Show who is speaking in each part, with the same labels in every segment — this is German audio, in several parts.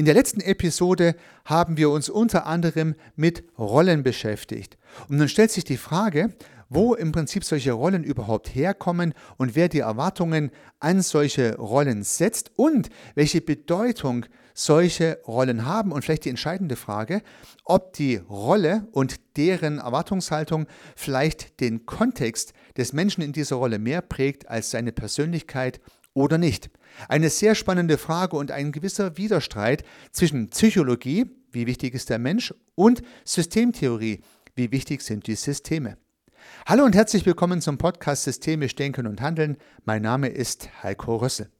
Speaker 1: In der letzten Episode haben wir uns unter anderem mit Rollen beschäftigt. Und nun stellt sich die Frage, wo im Prinzip solche Rollen überhaupt herkommen und wer die Erwartungen an solche Rollen setzt und welche Bedeutung solche Rollen haben und vielleicht die entscheidende Frage, ob die Rolle und deren Erwartungshaltung vielleicht den Kontext des Menschen in dieser Rolle mehr prägt als seine Persönlichkeit oder nicht. Eine sehr spannende Frage und ein gewisser Widerstreit zwischen Psychologie, wie wichtig ist der Mensch, und Systemtheorie, wie wichtig sind die Systeme. Hallo und herzlich willkommen zum Podcast Systemisch Denken und Handeln. Mein Name ist Heiko Rössel.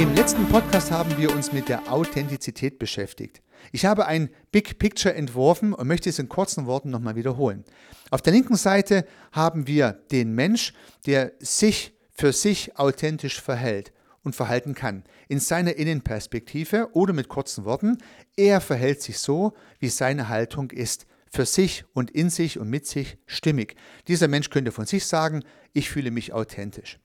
Speaker 1: Im letzten Podcast haben wir uns mit der Authentizität beschäftigt. Ich habe ein Big Picture entworfen und möchte es in kurzen Worten nochmal wiederholen. Auf der linken Seite haben wir den Mensch, der sich für sich authentisch verhält und verhalten kann. In seiner Innenperspektive oder mit kurzen Worten, er verhält sich so, wie seine Haltung ist. Für sich und in sich und mit sich stimmig. Dieser Mensch könnte von sich sagen, ich fühle mich authentisch.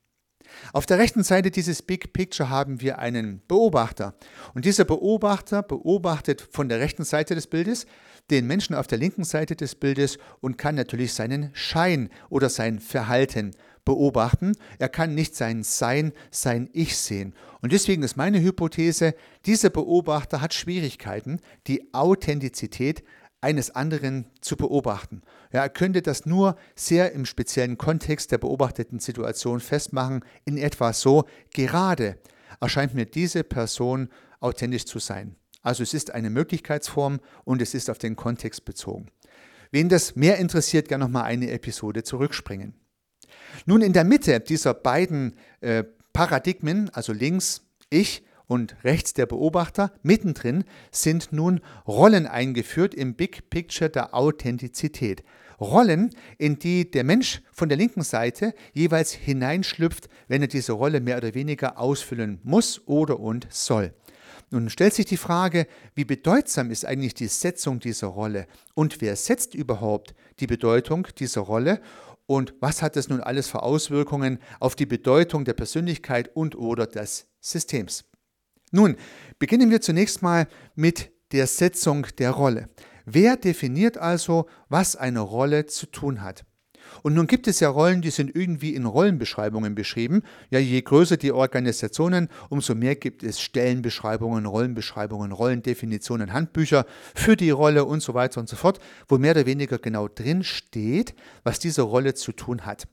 Speaker 1: Auf der rechten Seite dieses Big Picture haben wir einen Beobachter. Und dieser Beobachter beobachtet von der rechten Seite des Bildes den Menschen auf der linken Seite des Bildes und kann natürlich seinen Schein oder sein Verhalten beobachten. Er kann nicht sein Sein, sein Ich sehen. Und deswegen ist meine Hypothese, dieser Beobachter hat Schwierigkeiten, die Authentizität eines anderen zu beobachten. Ja, er könnte das nur sehr im speziellen Kontext der beobachteten Situation festmachen, in etwa so, gerade erscheint mir diese Person authentisch zu sein. Also es ist eine Möglichkeitsform und es ist auf den Kontext bezogen. Wen das mehr interessiert, gerne nochmal eine Episode zurückspringen. Nun in der Mitte dieser beiden äh, Paradigmen, also links ich und rechts der Beobachter, mittendrin sind nun Rollen eingeführt im Big Picture der Authentizität. Rollen, in die der Mensch von der linken Seite jeweils hineinschlüpft, wenn er diese Rolle mehr oder weniger ausfüllen muss oder und soll. Nun stellt sich die Frage, wie bedeutsam ist eigentlich die Setzung dieser Rolle und wer setzt überhaupt die Bedeutung dieser Rolle und was hat das nun alles für Auswirkungen auf die Bedeutung der Persönlichkeit und oder des Systems. Nun, beginnen wir zunächst mal mit der Setzung der Rolle. Wer definiert also, was eine Rolle zu tun hat? Und nun gibt es ja Rollen, die sind irgendwie in Rollenbeschreibungen beschrieben. Ja, je größer die Organisationen, umso mehr gibt es Stellenbeschreibungen, Rollenbeschreibungen, Rollendefinitionen, Handbücher für die Rolle und so weiter und so fort, wo mehr oder weniger genau drin steht, was diese Rolle zu tun hat.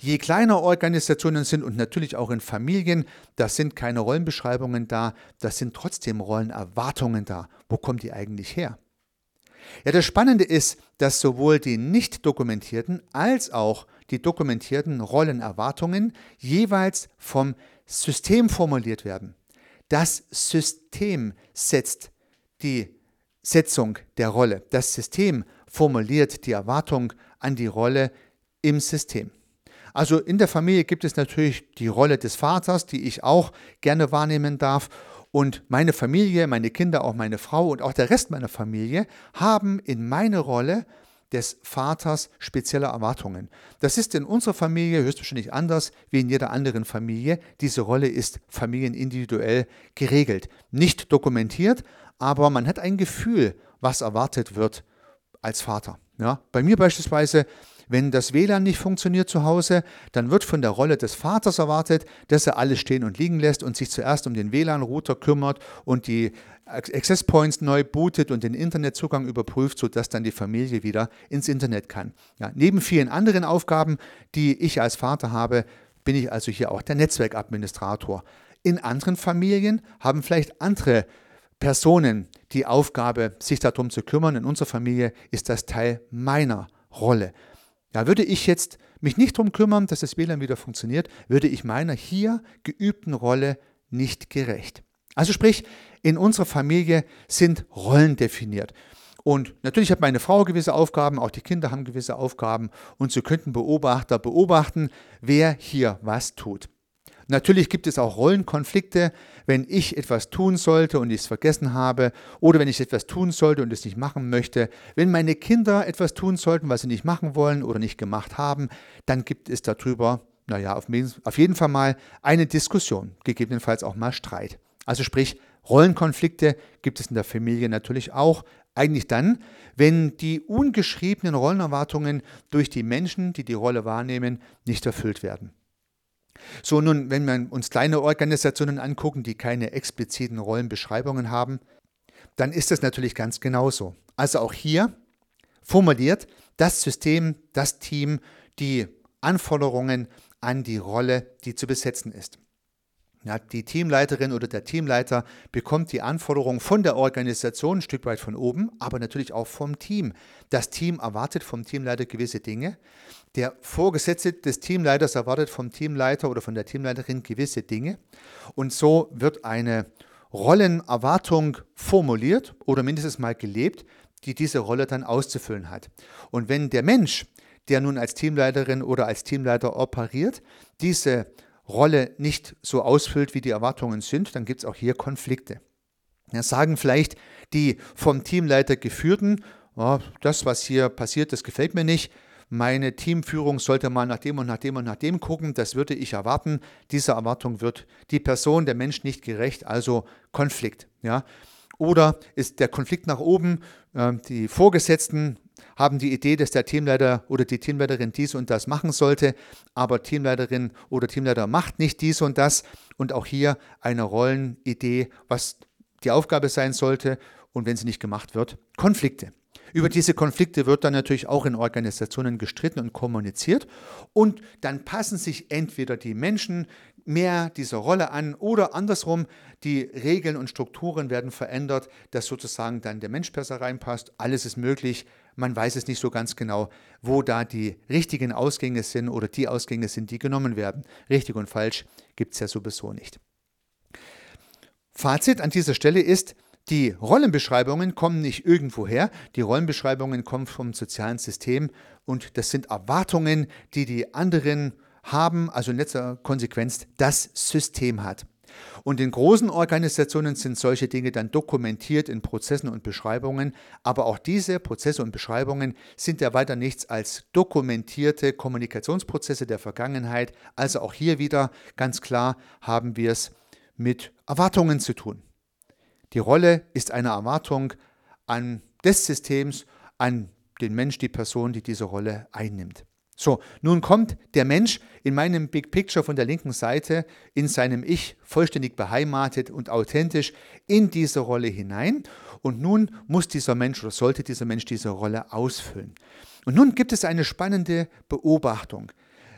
Speaker 1: Je kleiner Organisationen sind und natürlich auch in Familien, da sind keine Rollenbeschreibungen da, da sind trotzdem Rollenerwartungen da. Wo kommt die eigentlich her? Ja, das Spannende ist, dass sowohl die nicht dokumentierten als auch die dokumentierten Rollenerwartungen jeweils vom System formuliert werden. Das System setzt die Setzung der Rolle. Das System formuliert die Erwartung an die Rolle im System. Also in der Familie gibt es natürlich die Rolle des Vaters, die ich auch gerne wahrnehmen darf. Und meine Familie, meine Kinder, auch meine Frau und auch der Rest meiner Familie haben in meine Rolle des Vaters spezielle Erwartungen. Das ist in unserer Familie höchstwahrscheinlich anders wie in jeder anderen Familie. Diese Rolle ist familienindividuell geregelt. Nicht dokumentiert, aber man hat ein Gefühl, was erwartet wird als Vater. Ja, bei mir beispielsweise wenn das WLAN nicht funktioniert zu Hause, dann wird von der Rolle des Vaters erwartet, dass er alles stehen und liegen lässt und sich zuerst um den WLAN-Router kümmert und die Access Points neu bootet und den Internetzugang überprüft, sodass dann die Familie wieder ins Internet kann. Ja, neben vielen anderen Aufgaben, die ich als Vater habe, bin ich also hier auch der Netzwerkadministrator. In anderen Familien haben vielleicht andere Personen die Aufgabe, sich darum zu kümmern. In unserer Familie ist das Teil meiner Rolle. Ja, würde ich jetzt mich nicht darum kümmern, dass das WLAN wieder funktioniert, würde ich meiner hier geübten Rolle nicht gerecht. Also sprich, in unserer Familie sind Rollen definiert. Und natürlich hat meine Frau gewisse Aufgaben, auch die Kinder haben gewisse Aufgaben und so könnten Beobachter beobachten, wer hier was tut. Natürlich gibt es auch Rollenkonflikte, wenn ich etwas tun sollte und ich es vergessen habe oder wenn ich etwas tun sollte und es nicht machen möchte. Wenn meine Kinder etwas tun sollten, was sie nicht machen wollen oder nicht gemacht haben, dann gibt es darüber, naja, auf jeden Fall mal eine Diskussion, gegebenenfalls auch mal Streit. Also sprich, Rollenkonflikte gibt es in der Familie natürlich auch. Eigentlich dann, wenn die ungeschriebenen Rollenerwartungen durch die Menschen, die die Rolle wahrnehmen, nicht erfüllt werden. So, nun, wenn wir uns kleine Organisationen angucken, die keine expliziten Rollenbeschreibungen haben, dann ist das natürlich ganz genauso. Also auch hier formuliert das System, das Team die Anforderungen an die Rolle, die zu besetzen ist. Ja, die Teamleiterin oder der Teamleiter bekommt die Anforderung von der Organisation ein Stück weit von oben, aber natürlich auch vom Team. Das Team erwartet vom Teamleiter gewisse Dinge. Der Vorgesetzte des Teamleiters erwartet vom Teamleiter oder von der Teamleiterin gewisse Dinge. Und so wird eine Rollenerwartung formuliert oder mindestens mal gelebt, die diese Rolle dann auszufüllen hat. Und wenn der Mensch, der nun als Teamleiterin oder als Teamleiter operiert, diese Rolle nicht so ausfüllt, wie die Erwartungen sind, dann gibt es auch hier Konflikte. Ja, sagen vielleicht die vom Teamleiter geführten, oh, das, was hier passiert, das gefällt mir nicht. Meine Teamführung sollte mal nach dem und nach dem und nach dem gucken, das würde ich erwarten. Dieser Erwartung wird die Person, der Mensch nicht gerecht, also Konflikt. Ja. Oder ist der Konflikt nach oben, äh, die Vorgesetzten haben die Idee, dass der Teamleiter oder die Teamleiterin dies und das machen sollte, aber Teamleiterin oder Teamleiter macht nicht dies und das und auch hier eine Rollenidee, was die Aufgabe sein sollte und wenn sie nicht gemacht wird, Konflikte. Über diese Konflikte wird dann natürlich auch in Organisationen gestritten und kommuniziert und dann passen sich entweder die Menschen mehr dieser Rolle an oder andersrum, die Regeln und Strukturen werden verändert, dass sozusagen dann der Mensch besser reinpasst. Alles ist möglich, man weiß es nicht so ganz genau, wo da die richtigen Ausgänge sind oder die Ausgänge sind, die genommen werden. Richtig und falsch gibt es ja sowieso nicht. Fazit an dieser Stelle ist, die Rollenbeschreibungen kommen nicht irgendwoher, die Rollenbeschreibungen kommen vom sozialen System und das sind Erwartungen, die die anderen haben, also in letzter Konsequenz das System hat. Und in großen Organisationen sind solche Dinge dann dokumentiert in Prozessen und Beschreibungen, aber auch diese Prozesse und Beschreibungen sind ja weiter nichts als dokumentierte Kommunikationsprozesse der Vergangenheit. Also auch hier wieder ganz klar haben wir es mit Erwartungen zu tun. Die Rolle ist eine Erwartung an des Systems, an den Mensch, die Person, die diese Rolle einnimmt. So, nun kommt der Mensch in meinem Big Picture von der linken Seite in seinem Ich vollständig beheimatet und authentisch in diese Rolle hinein. Und nun muss dieser Mensch oder sollte dieser Mensch diese Rolle ausfüllen. Und nun gibt es eine spannende Beobachtung.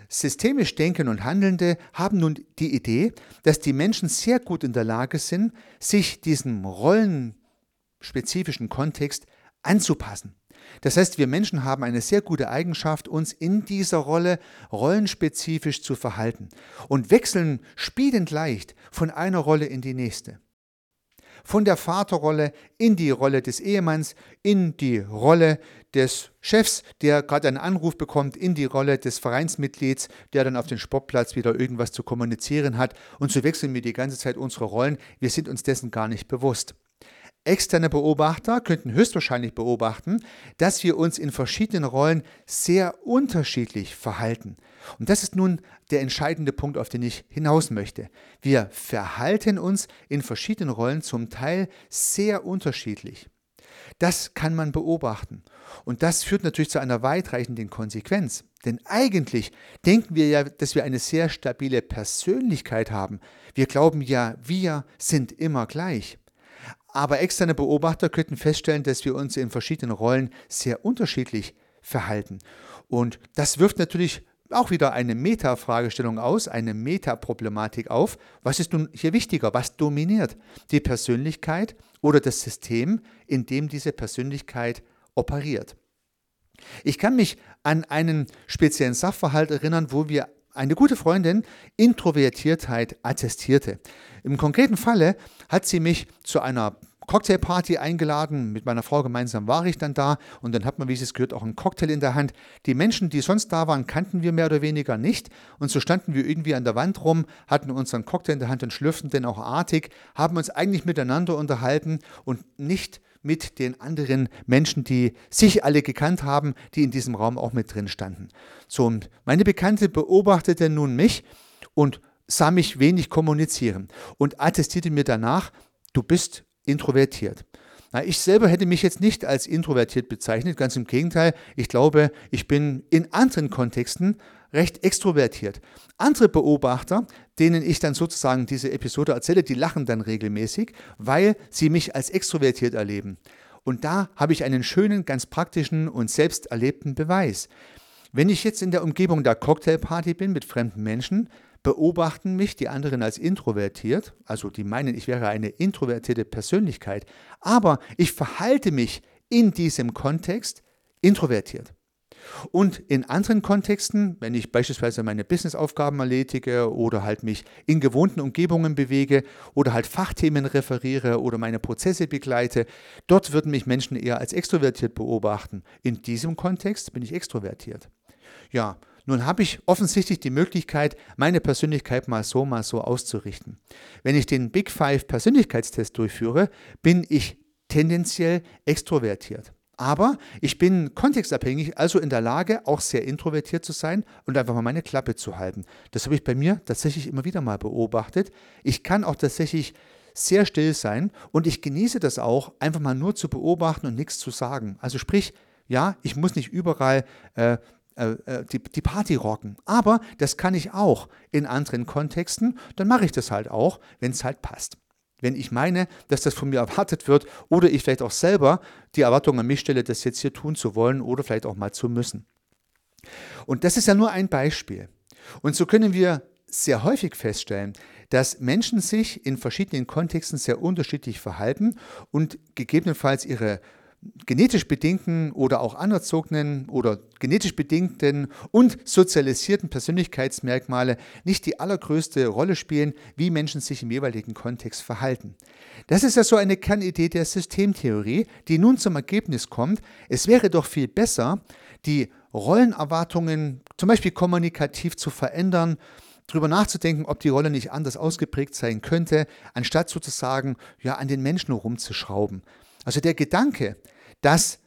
Speaker 1: Systemisch Denken und Handelnde haben nun die Idee, dass die Menschen sehr gut in der Lage sind, sich diesem rollenspezifischen Kontext anzupassen. Das heißt, wir Menschen haben eine sehr gute Eigenschaft, uns in dieser Rolle rollenspezifisch zu verhalten und wechseln spielend leicht von einer Rolle in die nächste. Von der Vaterrolle in die Rolle des Ehemanns, in die Rolle des Chefs, der gerade einen Anruf bekommt, in die Rolle des Vereinsmitglieds, der dann auf dem Sportplatz wieder irgendwas zu kommunizieren hat. Und so wechseln wir die ganze Zeit unsere Rollen. Wir sind uns dessen gar nicht bewusst. Externe Beobachter könnten höchstwahrscheinlich beobachten, dass wir uns in verschiedenen Rollen sehr unterschiedlich verhalten. Und das ist nun der entscheidende Punkt, auf den ich hinaus möchte. Wir verhalten uns in verschiedenen Rollen zum Teil sehr unterschiedlich. Das kann man beobachten. Und das führt natürlich zu einer weitreichenden Konsequenz. Denn eigentlich denken wir ja, dass wir eine sehr stabile Persönlichkeit haben. Wir glauben ja, wir sind immer gleich. Aber externe Beobachter könnten feststellen, dass wir uns in verschiedenen Rollen sehr unterschiedlich verhalten. Und das wirft natürlich auch wieder eine Meta-Fragestellung aus, eine Meta-Problematik auf. Was ist nun hier wichtiger? Was dominiert? Die Persönlichkeit oder das System, in dem diese Persönlichkeit operiert? Ich kann mich an einen speziellen Sachverhalt erinnern, wo wir eine gute Freundin Introvertiertheit attestierte. Im konkreten Falle hat sie mich zu einer Cocktailparty eingeladen. Mit meiner Frau gemeinsam war ich dann da und dann hat man, wie es gehört, auch einen Cocktail in der Hand. Die Menschen, die sonst da waren, kannten wir mehr oder weniger nicht. Und so standen wir irgendwie an der Wand rum, hatten unseren Cocktail in der Hand und schlürften den auch artig, haben uns eigentlich miteinander unterhalten und nicht mit den anderen Menschen, die sich alle gekannt haben, die in diesem Raum auch mit drin standen. So, und meine Bekannte beobachtete nun mich und sah mich wenig kommunizieren und attestierte mir danach, du bist introvertiert. Na, ich selber hätte mich jetzt nicht als introvertiert bezeichnet, ganz im Gegenteil. Ich glaube, ich bin in anderen Kontexten recht extrovertiert. Andere Beobachter, denen ich dann sozusagen diese Episode erzähle, die lachen dann regelmäßig, weil sie mich als extrovertiert erleben. Und da habe ich einen schönen, ganz praktischen und selbst erlebten Beweis. Wenn ich jetzt in der Umgebung der Cocktailparty bin mit fremden Menschen, beobachten mich die anderen als introvertiert, also die meinen, ich wäre eine introvertierte Persönlichkeit, aber ich verhalte mich in diesem Kontext introvertiert. Und in anderen Kontexten, wenn ich beispielsweise meine Businessaufgaben erledige oder halt mich in gewohnten Umgebungen bewege oder halt Fachthemen referiere oder meine Prozesse begleite, dort würden mich Menschen eher als extrovertiert beobachten. In diesem Kontext bin ich extrovertiert. Ja, nun habe ich offensichtlich die Möglichkeit, meine Persönlichkeit mal so, mal so auszurichten. Wenn ich den Big Five Persönlichkeitstest durchführe, bin ich tendenziell extrovertiert. Aber ich bin kontextabhängig, also in der Lage, auch sehr introvertiert zu sein und einfach mal meine Klappe zu halten. Das habe ich bei mir tatsächlich immer wieder mal beobachtet. Ich kann auch tatsächlich sehr still sein und ich genieße das auch, einfach mal nur zu beobachten und nichts zu sagen. Also sprich, ja, ich muss nicht überall äh, äh, äh, die, die Party rocken. Aber das kann ich auch in anderen Kontexten. Dann mache ich das halt auch, wenn es halt passt. Wenn ich meine, dass das von mir erwartet wird oder ich vielleicht auch selber die Erwartung an mich stelle, das jetzt hier tun zu wollen oder vielleicht auch mal zu müssen. Und das ist ja nur ein Beispiel. Und so können wir sehr häufig feststellen, dass Menschen sich in verschiedenen Kontexten sehr unterschiedlich verhalten und gegebenenfalls ihre genetisch bedingten oder auch anerzogenen oder genetisch bedingten und sozialisierten Persönlichkeitsmerkmale nicht die allergrößte Rolle spielen, wie Menschen sich im jeweiligen Kontext verhalten. Das ist ja so eine Kernidee der Systemtheorie, die nun zum Ergebnis kommt, es wäre doch viel besser, die Rollenerwartungen zum Beispiel kommunikativ zu verändern, darüber nachzudenken, ob die Rolle nicht anders ausgeprägt sein könnte, anstatt sozusagen ja, an den Menschen rumzuschrauben. Also der Gedanke, dass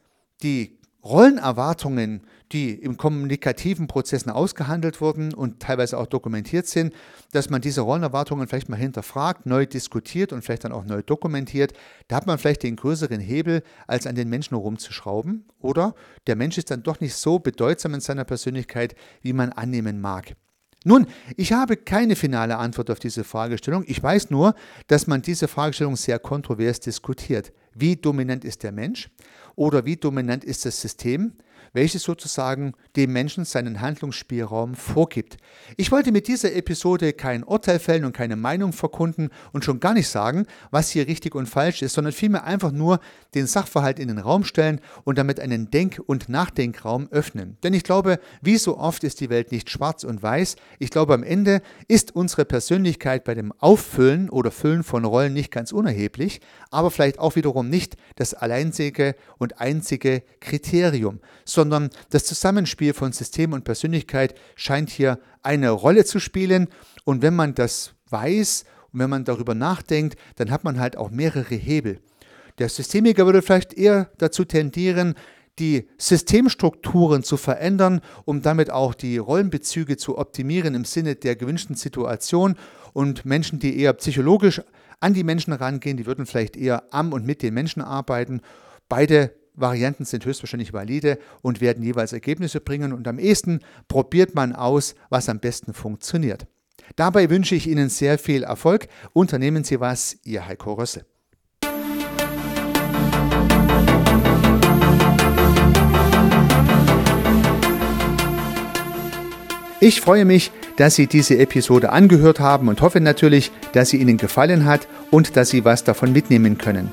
Speaker 1: die Rollenerwartungen, die im kommunikativen Prozessen ausgehandelt wurden und teilweise auch dokumentiert sind, dass man diese Rollenerwartungen vielleicht mal hinterfragt, neu diskutiert und vielleicht dann auch neu dokumentiert. Da hat man vielleicht den größeren Hebel, als an den Menschen rumzuschrauben. Oder der Mensch ist dann doch nicht so bedeutsam in seiner Persönlichkeit, wie man annehmen mag. Nun, ich habe keine finale Antwort auf diese Fragestellung. Ich weiß nur, dass man diese Fragestellung sehr kontrovers diskutiert. Wie dominant ist der Mensch oder wie dominant ist das System? Welches sozusagen dem Menschen seinen Handlungsspielraum vorgibt. Ich wollte mit dieser Episode kein Urteil fällen und keine Meinung verkunden und schon gar nicht sagen, was hier richtig und falsch ist, sondern vielmehr einfach nur den Sachverhalt in den Raum stellen und damit einen Denk- und Nachdenkraum öffnen. Denn ich glaube, wie so oft ist die Welt nicht schwarz und weiß. Ich glaube, am Ende ist unsere Persönlichkeit bei dem Auffüllen oder Füllen von Rollen nicht ganz unerheblich, aber vielleicht auch wiederum nicht das alleinzige und einzige Kriterium, sondern das Zusammenspiel von System und Persönlichkeit scheint hier eine Rolle zu spielen. Und wenn man das weiß und wenn man darüber nachdenkt, dann hat man halt auch mehrere Hebel. Der Systemiker würde vielleicht eher dazu tendieren, die Systemstrukturen zu verändern, um damit auch die Rollenbezüge zu optimieren im Sinne der gewünschten Situation. Und Menschen, die eher psychologisch an die Menschen rangehen, die würden vielleicht eher am und mit den Menschen arbeiten. Beide Varianten sind höchstwahrscheinlich valide und werden jeweils Ergebnisse bringen und am ehesten probiert man aus, was am besten funktioniert. Dabei wünsche ich Ihnen sehr viel Erfolg. Unternehmen Sie was, Ihr Heiko Rösse. Ich freue mich, dass Sie diese Episode angehört haben und hoffe natürlich, dass sie Ihnen gefallen hat und dass Sie was davon mitnehmen können.